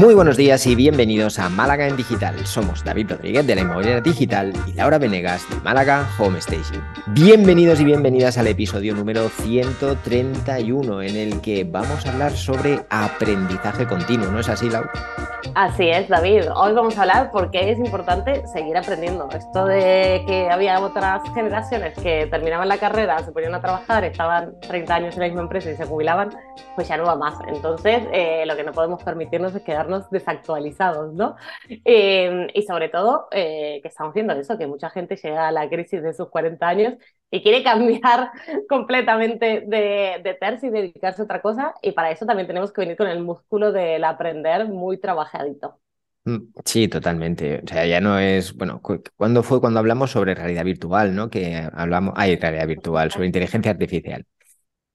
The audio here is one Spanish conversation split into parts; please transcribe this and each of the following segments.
Muy buenos días y bienvenidos a Málaga en Digital. Somos David Rodríguez de la Inmobiliaria Digital y Laura Venegas de Málaga Home Station. Bienvenidos y bienvenidas al episodio número 131 en el que vamos a hablar sobre aprendizaje continuo, ¿no es así, Laura? Así es, David. Hoy vamos a hablar porque es importante seguir aprendiendo. Esto de que había otras generaciones que terminaban la carrera, se ponían a trabajar, estaban 30 años en la misma empresa y se jubilaban, pues ya no va más. Entonces, eh, lo que no podemos permitirnos es quedarnos desactualizados, ¿no? Eh, y sobre todo, eh, que estamos viendo eso, que mucha gente llega a la crisis de sus 40 años y quiere cambiar completamente de, de tercio y dedicarse a otra cosa. Y para eso también tenemos que venir con el músculo del aprender muy trabajadito. Mm, sí, totalmente. O sea, ya no es, bueno, ¿cuándo fue cuando hablamos sobre realidad virtual, ¿no? Que hablamos, hay realidad virtual, sobre inteligencia artificial,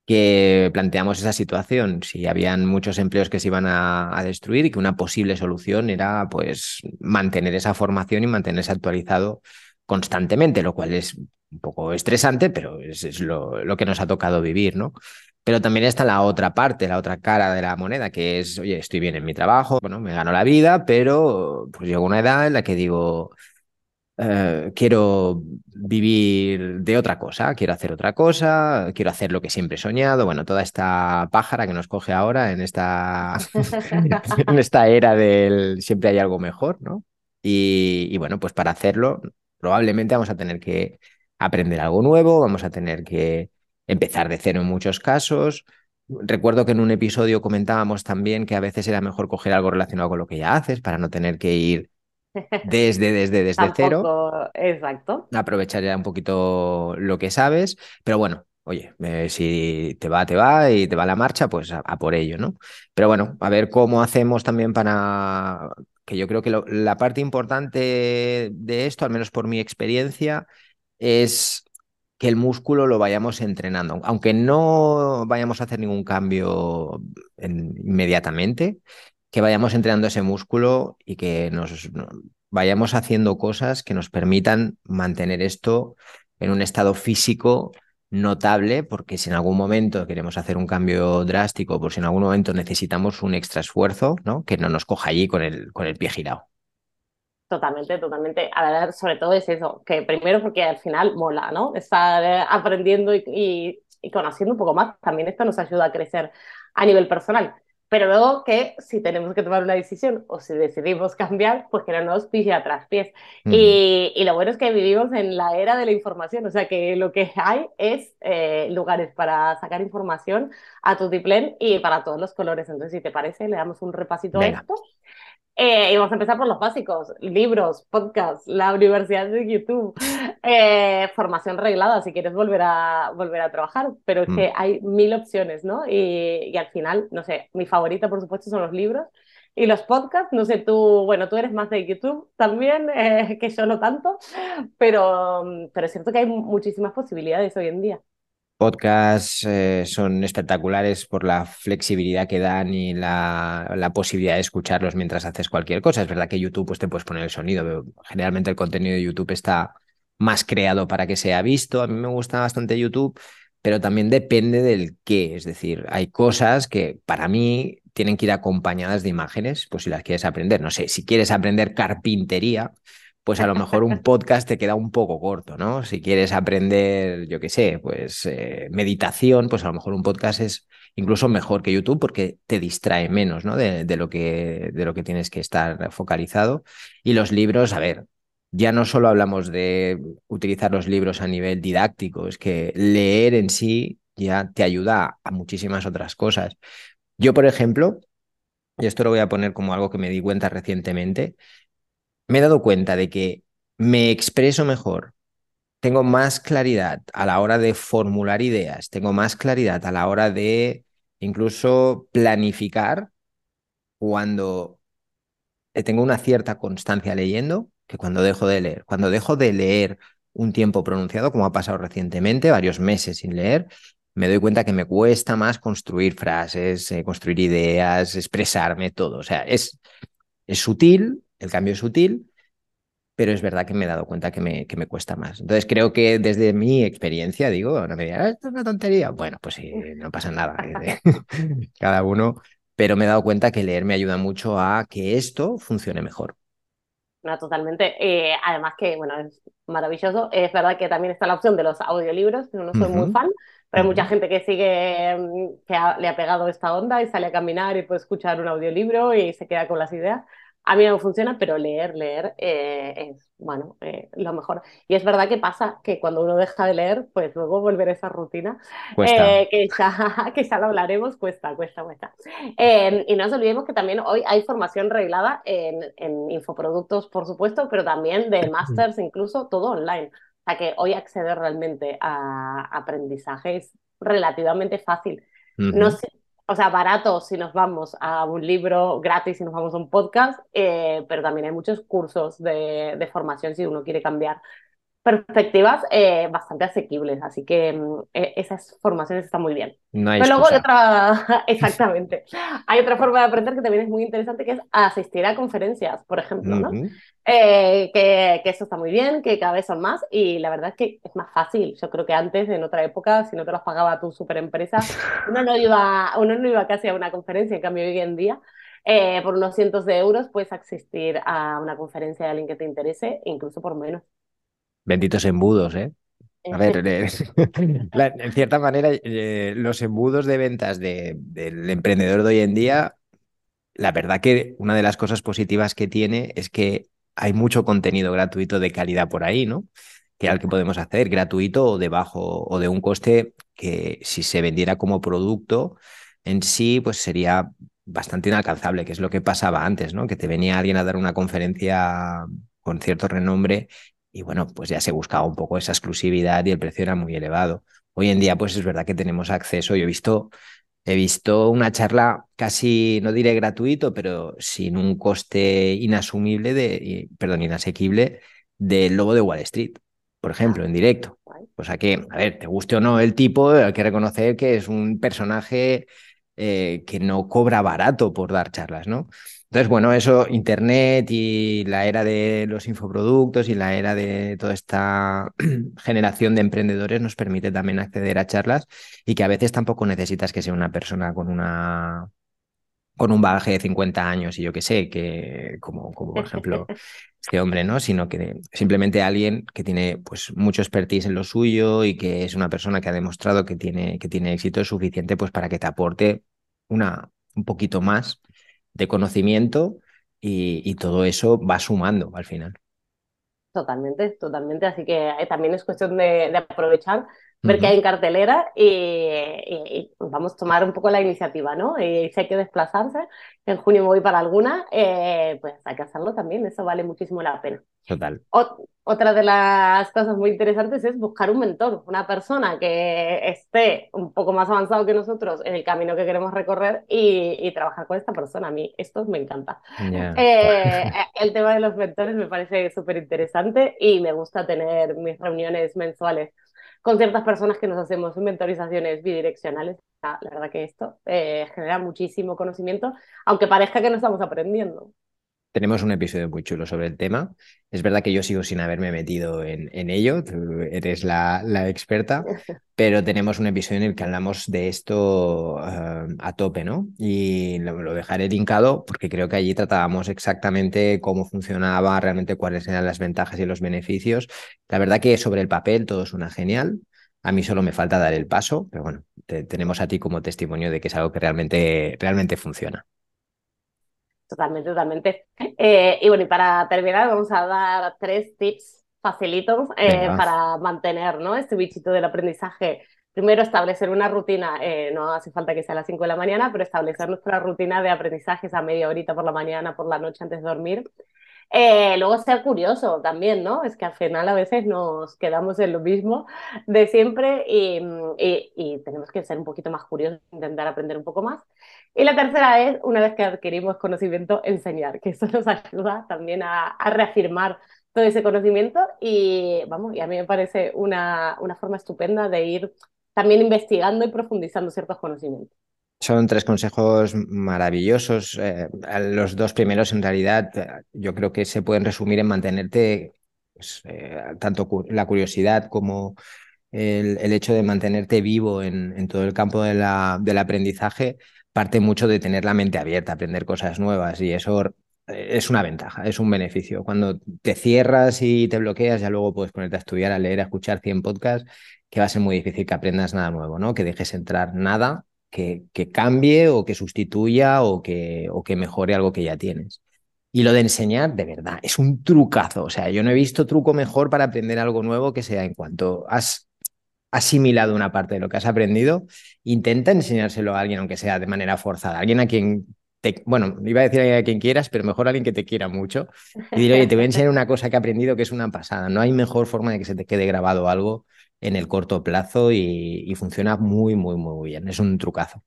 que planteamos esa situación, si habían muchos empleos que se iban a, destruir y que una posible solución era, pues, mantener esa formación y mantenerse actualizado constantemente, lo cual es un poco estresante, pero es, lo, lo, que nos ha tocado vivir, ¿no? Pero también está la otra parte, la otra cara de la moneda, que es, oye, estoy bien en mi trabajo, bueno, me gano la vida, pero pues llego a una edad en la que digo, eh, quiero vivir de otra cosa, quiero hacer otra cosa, quiero hacer lo que siempre he soñado, bueno, toda esta pájara que nos coge ahora en esta, en esta era del siempre hay algo mejor, ¿no? Y, y bueno, pues para hacerlo probablemente vamos a tener que aprender algo nuevo, vamos a tener que empezar de cero en muchos casos. Recuerdo que en un episodio comentábamos también que a veces era mejor coger algo relacionado con lo que ya haces para no tener que ir desde, desde, desde cero. Exacto. Aprovechar ya un poquito lo que sabes, pero bueno, oye, eh, si te va, te va y te va la marcha, pues a, a, por ello, ¿no? Pero bueno, a ver cómo hacemos también para que yo creo que lo, la parte importante de esto, al menos por mi experiencia, es que el músculo lo vayamos entrenando, aunque no vayamos a hacer ningún cambio en, inmediatamente, que vayamos entrenando ese músculo y que nos no, vayamos haciendo cosas que nos permitan mantener esto en un estado físico notable, porque si en algún momento queremos hacer un cambio drástico, por si en algún momento necesitamos un extra esfuerzo, ¿no? Que no nos coja allí con el, con el pie girado. Totalmente, totalmente. A ver, sobre todo es eso, que primero porque al final mola, ¿no? Estar aprendiendo y, y, y, conociendo un poco más, también esto nos ayuda a crecer a nivel personal. Pero luego que si tenemos que tomar una decisión o si decidimos cambiar, pues que no nos pille atrás pies. Uh -huh. y, y, lo bueno es que vivimos en la era de la información, o sea que lo que hay es eh, lugares para sacar información a tu diplén y para todos los colores. Entonces, si te parece, le damos un repasito Venga. a esto. Eh, y vamos a empezar por los básicos, libros, podcasts, la universidad de YouTube, eh, formación reglada si quieres volver a, volver a trabajar, pero es mm. que hay mil opciones, ¿no? Y, y, al final, no sé, mi favorita por supuesto son los libros y los podcasts, no sé, tú, bueno, tú eres más de YouTube también, eh, que yo no tanto, pero, pero es cierto que hay muchísimas posibilidades hoy en día podcasts eh, son espectaculares por la flexibilidad que dan y la, la, posibilidad de escucharlos mientras haces cualquier cosa. Es verdad que YouTube pues, te puedes poner el sonido, generalmente el contenido de YouTube está más creado para que sea visto. A mí me gusta bastante YouTube, pero también depende del qué. Es decir, hay cosas que para mí tienen que ir acompañadas de imágenes, pues si las quieres aprender. No sé, si quieres aprender carpintería, pues a lo mejor un podcast te queda un poco corto, ¿no? Si quieres aprender, yo qué sé, pues eh, meditación, pues a lo mejor un podcast es incluso mejor que YouTube porque te distrae menos, ¿no? De, de, lo, que, de lo que tienes que estar focalizado. Y los libros, a ver, ya no solo hablamos de utilizar los libros a nivel didáctico, es que leer en sí ya te ayuda a muchísimas otras cosas. Yo, por ejemplo, y esto lo voy a poner como algo que me di cuenta recientemente, me he dado cuenta de que me expreso mejor, tengo más claridad a la hora de formular ideas, tengo más claridad a la hora de incluso planificar cuando tengo una cierta constancia leyendo que cuando dejo de leer. Cuando dejo de leer un tiempo pronunciado, como ha pasado recientemente, varios meses sin leer, me doy cuenta que me cuesta más construir frases, eh, construir ideas, expresarme, todo. O sea, es, es sutil, el cambio es sutil, pero es verdad que me he dado cuenta que me, que me cuesta más. Entonces creo que desde mi experiencia, digo, no me digan, ah, esto es una tontería. Bueno, pues sí, no pasa nada. Cada uno pero me he dado cuenta que leer me ayuda mucho a que esto funcione mejor. No, totalmente. Eh, además que, bueno, es maravilloso. Es verdad que también está la opción de los audiolibros, no soy muy fan, pero hay mucha gente que sigue, mm, que le ha pegado esta onda y sale a caminar y puede escuchar un audiolibro y se queda con las ideas. A mí no funciona, pero leer, leer eh, es, bueno, eh, lo mejor. Y es verdad que pasa que cuando uno deja de leer, pues luego volver a esa rutina, eh, que, ya, que ya lo hablaremos, cuesta, cuesta, cuesta. y no nos olvidemos que también hoy hay formación reglada en, en infoproductos, por supuesto, pero también de másters, incluso todo online. O sea que hoy acceder realmente a aprendizaje es relativamente fácil. No sé, o sea, barato si nos vamos a un libro, gratis si nos vamos a un podcast, eh, pero también hay muchos cursos de, de, formación si uno quiere cambiar perspectivas eh, bastante asequibles, así que mm, e, esas formaciones están muy bien. Pero luego hay otra, exactamente, hay otra forma de aprender que también es muy interesante, que es asistir a conferencias, por ejemplo, ¿no? Eh, que, que, eso está muy bien, que cada vez son más, y la verdad es que es más fácil. Yo creo que antes, en otra época, si no te las pagaba tu super empresa, uno no iba, uno no iba casi a una conferencia, en cambio hoy en día eh, por unos cientos de euros puedes asistir a una conferencia de alguien que te interese, incluso por menos. Benditos embudos, ¿eh? A ver, en cierta manera, eh, los embudos de ventas del emprendedor de hoy en día, la verdad que una de las cosas positivas que tiene es que hay mucho contenido gratuito de calidad por ahí, ¿no? Que al que podemos hacer, gratuito o de bajo o de un coste que si se vendiera como producto en sí, pues sería bastante inalcanzable, que es lo que pasaba antes, ¿no? Que te venía alguien a dar una conferencia con cierto renombre y bueno, pues ya se buscaba un poco esa exclusividad y el precio era muy elevado. Hoy en día, pues es verdad que tenemos acceso. Yo he visto, he visto una charla casi, no diré gratuito, pero sin un coste inasumible, de, perdón, inasequible del lobo de Wall Street, por ejemplo, en directo. O sea que, a ver, te guste o no el tipo, hay que reconocer que es un personaje eh, que no cobra barato por dar charlas, ¿no? Entonces, bueno, eso, Internet y la era de los infoproductos y la era de toda esta generación de emprendedores nos permite también acceder a charlas y que a veces tampoco necesitas que sea una persona con una con un bagaje de 50 años y yo qué sé, que como, como por ejemplo este hombre, ¿no? Sino que simplemente alguien que tiene pues mucho expertise en lo suyo y que es una persona que ha demostrado que tiene, que tiene éxito suficiente pues para que te aporte una, un poquito más de conocimiento y, todo eso va sumando al final. Totalmente, totalmente. Así que eh, también es cuestión de, aprovechar, ver qué hay en cartelera y, vamos a tomar un poco la iniciativa, ¿no? Y si hay que desplazarse, en junio me voy para alguna, eh, pues hay que hacerlo también, eso vale muchísimo la pena. Total. otra de las cosas muy interesantes es buscar un mentor, una persona que esté un poco más avanzado que nosotros en el camino que queremos recorrer y, trabajar con esta persona. A mí esto me encanta. Eh, el tema de los mentores me parece súper interesante y me gusta tener mis reuniones mensuales con ciertas personas que nos hacemos mentorizaciones bidireccionales. La verdad que esto eh, genera muchísimo conocimiento, aunque parezca que no estamos aprendiendo. Tenemos un episodio muy chulo sobre el tema. Es verdad que yo sigo sin haberme metido en, en ello, tú eres la, la, experta, pero tenemos un episodio en el que hablamos de esto uh, a tope, ¿no? Y lo, lo, dejaré linkado porque creo que allí tratábamos exactamente cómo funcionaba, realmente cuáles eran las ventajas y los beneficios. La verdad que sobre el papel todo suena genial. A mí solo me falta dar el paso, pero bueno, te, tenemos a ti como testimonio de que es algo que realmente, realmente funciona. Totalmente, totalmente. Eh, y bueno, y para terminar, vamos a dar tres tips facilitos eh, para mantener ¿no? este bichito del aprendizaje. Primero, establecer una rutina, eh, no hace falta que sea a las 5 de la mañana, pero establecer nuestra rutina de aprendizajes a media horita por la mañana, por la noche antes de dormir. Luego ser curioso también, ¿no? Es que al final a veces nos quedamos en lo mismo de siempre y, y, y tenemos que ser un poquito más curiosos, intentar aprender un poco más. Y la tercera es, una vez que adquirimos conocimiento, enseñar, que eso nos ayuda también a, reafirmar todo ese conocimiento y vamos, y a mí me parece una, una forma estupenda de ir también investigando y profundizando ciertos conocimientos. Son tres consejos maravillosos. Eh, los dos primeros, en realidad, yo creo que se pueden resumir en mantenerte pues, eh, tanto la curiosidad como el, hecho de mantenerte vivo en, todo el campo del aprendizaje parte mucho de tener la mente abierta, aprender cosas nuevas y eso eh, es una ventaja, es un beneficio. Cuando te cierras y te bloqueas, ya luego puedes ponerte a estudiar, a leer, a escuchar 100 podcasts, que va a ser muy difícil que aprendas nada nuevo, ¿no? Que dejes entrar nada que, cambie o que sustituya o que, o que mejore algo que ya tienes. Y lo de enseñar, de verdad, es un trucazo. O sea, yo no he visto truco mejor para aprender algo nuevo que sea en cuanto has asimilado una parte de lo que has aprendido, intenta enseñárselo a alguien, aunque sea de manera forzada, alguien a quien te, bueno, iba a decir a quien quieras, pero mejor a alguien que te quiera mucho. Y diré, oye, te voy a enseñar una cosa que he aprendido que es una pasada. No hay mejor forma de que se te quede grabado algo en el corto plazo y, y funciona muy, muy, muy bien. Es un trucazo.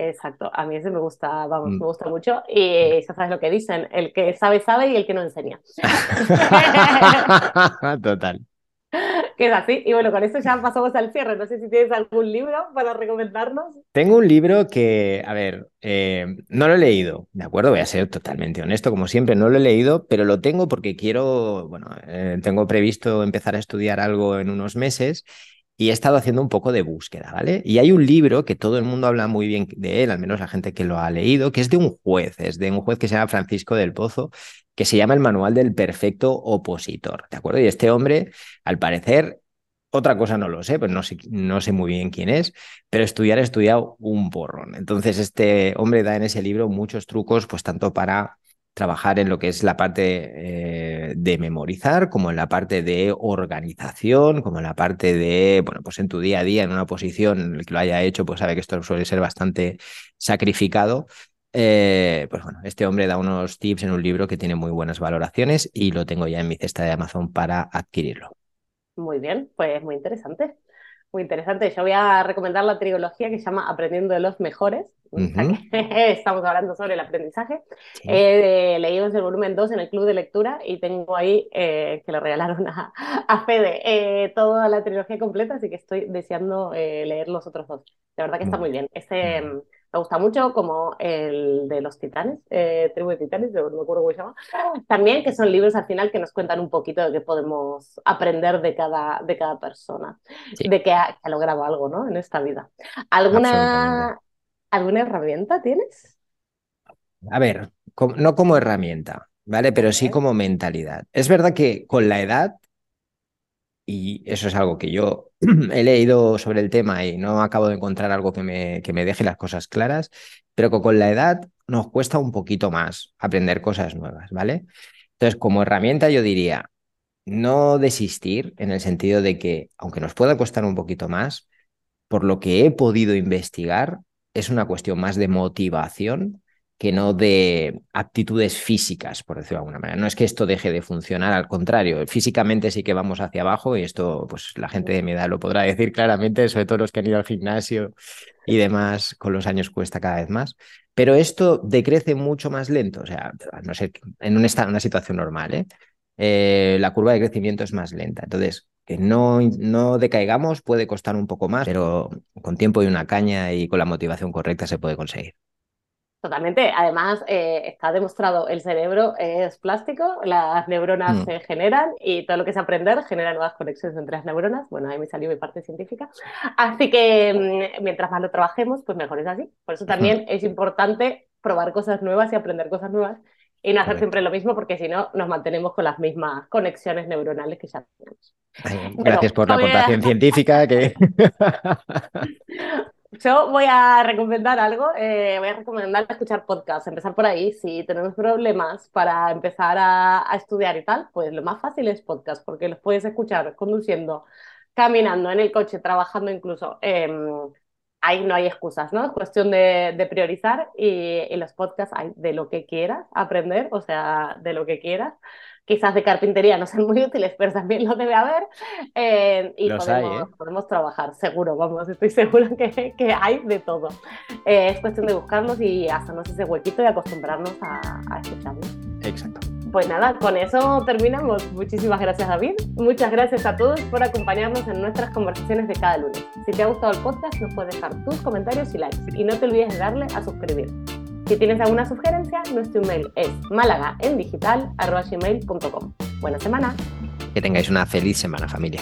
Exacto, a mí ese me gusta, vamos, mm. me gusta mucho. Y ya sabes lo que dicen, el que sabe, sabe y el que no enseña. Total. Que es así. Y bueno, con esto ya pasamos al cierre. No sé si tienes algún libro para recomendarnos. Tengo un libro que, a ver, eh, no lo he leído, ¿de acuerdo? Voy a ser totalmente honesto, como siempre, no lo he leído, pero lo tengo porque quiero, bueno, eh, tengo previsto empezar a estudiar algo en unos meses y he estado haciendo un poco de búsqueda, ¿vale? Y hay un libro que todo el mundo habla muy bien de él, al menos la gente que lo ha leído, que es de un juez, es de un juez que se llama Francisco del Pozo, que se llama El Manual del Perfecto Opositor, ¿de acuerdo? Y este hombre, al parecer, otra cosa no lo sé, pues no sé, no sé muy bien quién es, pero estudiar ha estudiado un porrón. Entonces, este hombre da en ese libro muchos trucos, pues tanto para trabajar en lo que es la parte eh, de memorizar, como en la parte de organización, como en la parte de, bueno, pues en tu día a día, en una posición, el que lo haya hecho, pues sabe que esto suele ser bastante sacrificado. Eh, pues bueno, este hombre da unos tips en un libro que tiene muy buenas valoraciones y lo tengo ya en mi cesta de Amazon para adquirirlo. Muy bien, pues muy interesante. Muy interesante. Yo voy a recomendar la trilogía que se llama Aprendiendo de los Mejores. Estamos hablando sobre el aprendizaje. Eh, leímos el volumen 2 en el club de lectura y tengo ahí eh, que le regalaron a, a Fede eh, toda la trilogía completa, así que estoy deseando eh, leer los otros dos. De verdad que está muy bien. Este, me gusta mucho, como el de los titanes, eh, Tribu de Titanes, no me acuerdo cómo se llama. También que son libros al final que nos cuentan un poquito de qué podemos aprender de cada, de cada persona, de que ha, logrado algo ¿no? en esta vida. ¿Alguna, ¿Alguna herramienta tienes? A ver, no como herramienta, ¿vale? Pero sí como mentalidad. Es verdad que con la edad y eso es algo que yo he leído sobre el tema y no acabo de encontrar algo que me, que me deje las cosas claras, pero que con la edad nos cuesta un poquito más aprender cosas nuevas, ¿vale? Entonces, como herramienta yo diría, no desistir en el sentido de que, aunque nos pueda costar un poquito más, por lo que he podido investigar, es una cuestión más de motivación que no de aptitudes físicas, por decirlo de alguna manera. No es que esto deje de funcionar, al contrario, físicamente sí que vamos hacia abajo y esto, pues la gente de mi edad lo podrá decir claramente, sobre todo los que han ido al gimnasio y demás, con los años cuesta cada vez más. Pero esto decrece mucho más lento, o sea, no sé, en una, situación normal, ¿eh? ¿eh? la curva de crecimiento es más lenta. Entonces, que no, no decaigamos puede costar un poco más, pero con tiempo y una caña y con la motivación correcta se puede conseguir. Totalmente. Además, eh, está demostrado, el cerebro es plástico, las neuronas mm. se generan y todo lo que es aprender genera nuevas conexiones entre las neuronas. Bueno, ahí me salió mi parte científica. Así que mm, mientras más lo trabajemos, pues mejor es así. Por eso también es importante probar cosas nuevas y aprender cosas nuevas y no hacer siempre lo mismo porque si no nos mantenemos con las mismas conexiones neuronales que ya tenemos. gracias por la aportación científica. Que... Yo voy a recomendar algo, eh, voy a recomendar escuchar podcasts, empezar por ahí. Si tenemos problemas para empezar a, estudiar y tal, pues lo más fácil es podcast, porque los puedes escuchar conduciendo, caminando, en el coche, trabajando incluso. Em, ahí no hay excusas, ¿no? Es cuestión de, priorizar y, y, los podcasts hay de lo que quieras aprender, o sea, de lo que quieras quizás de carpintería no sean muy útiles, pero también lo debe haber. Eh, y podemos, ¿eh? podemos, trabajar, seguro, vamos, estoy seguro que, que hay de todo. Eh, es cuestión de buscarlos y hacernos ese huequito y acostumbrarnos a, a escucharlos. Exacto. Pues nada, con eso terminamos. Muchísimas gracias David. Muchas gracias a todos por acompañarnos en nuestras conversaciones de cada lunes. Si te ha gustado el podcast, nos puedes dejar tus comentarios y likes. Y no te olvides de darle a suscribir. Si tienes alguna sugerencia, nuestro email es malagaendigital.com. Buena semana. Que tengáis una feliz semana, familia.